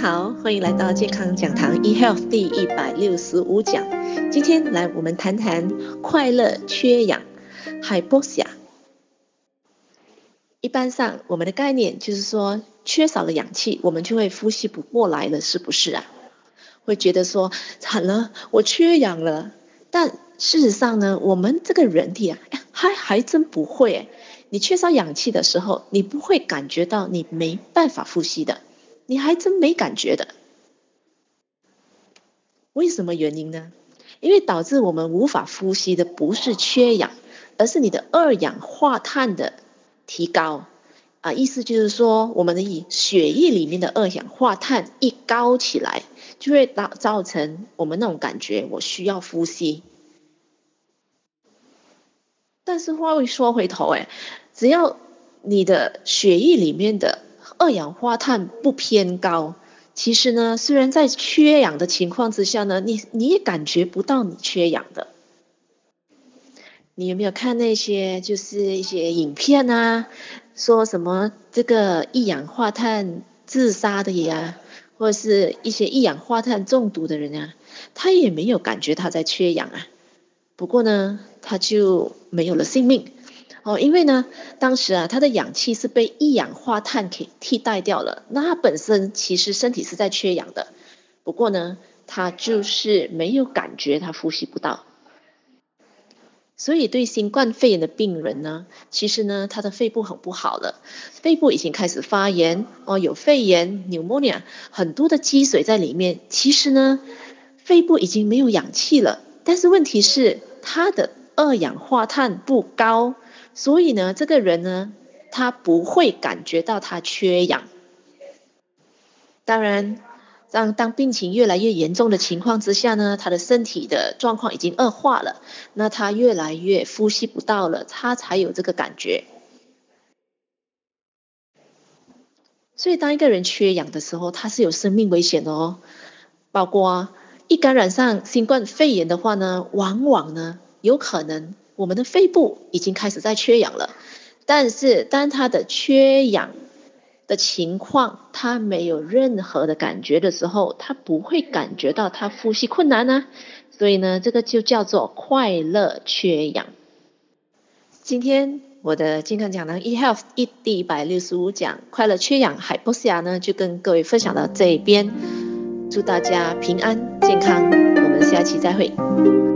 好欢迎来到健康讲堂 eHealth 第一百六十五讲。今天来我们谈谈快乐缺氧 （Hypoxia）。一般上，我们的概念就是说，缺少了氧气，我们就会呼吸不过来了，是不是啊？会觉得说惨了，我缺氧了。但事实上呢，我们这个人体啊，还还真不会。你缺少氧气的时候，你不会感觉到你没办法呼吸的，你还真没感觉的。为什么原因呢？因为导致我们无法呼吸的不是缺氧，而是你的二氧化碳的提高啊。意思就是说，我们的血液里面的二氧化碳一高起来，就会导造成我们那种感觉，我需要呼吸。但是话又说回头，哎。只要你的血液里面的二氧化碳不偏高，其实呢，虽然在缺氧的情况之下呢，你你也感觉不到你缺氧的。你有没有看那些就是一些影片啊，说什么这个一氧化碳自杀的呀，或者是一些一氧化碳中毒的人啊，他也没有感觉他在缺氧啊，不过呢，他就没有了性命。哦，因为呢，当时啊，他的氧气是被一氧化碳给替代掉了。那他本身其实身体是在缺氧的，不过呢，他就是没有感觉他呼吸不到。所以对新冠肺炎的病人呢，其实呢，他的肺部很不好了，肺部已经开始发炎哦，有肺炎 （pneumonia），很多的积水在里面。其实呢，肺部已经没有氧气了，但是问题是他的二氧化碳不高。所以呢，这个人呢，他不会感觉到他缺氧。当然，当当病情越来越严重的情况之下呢，他的身体的状况已经恶化了，那他越来越呼吸不到了，他才有这个感觉。所以，当一个人缺氧的时候，他是有生命危险的哦。包括一感染上新冠肺炎的话呢，往往呢，有可能。我们的肺部已经开始在缺氧了，但是当他的缺氧的情况，他没有任何的感觉的时候，他不会感觉到他呼吸困难呢，所以呢，这个就叫做快乐缺氧。今天我的健康讲堂 eHealth 一第一百六十五讲快乐缺氧 Hypoxia 呢，就跟各位分享到这边，祝大家平安健康，我们下期再会。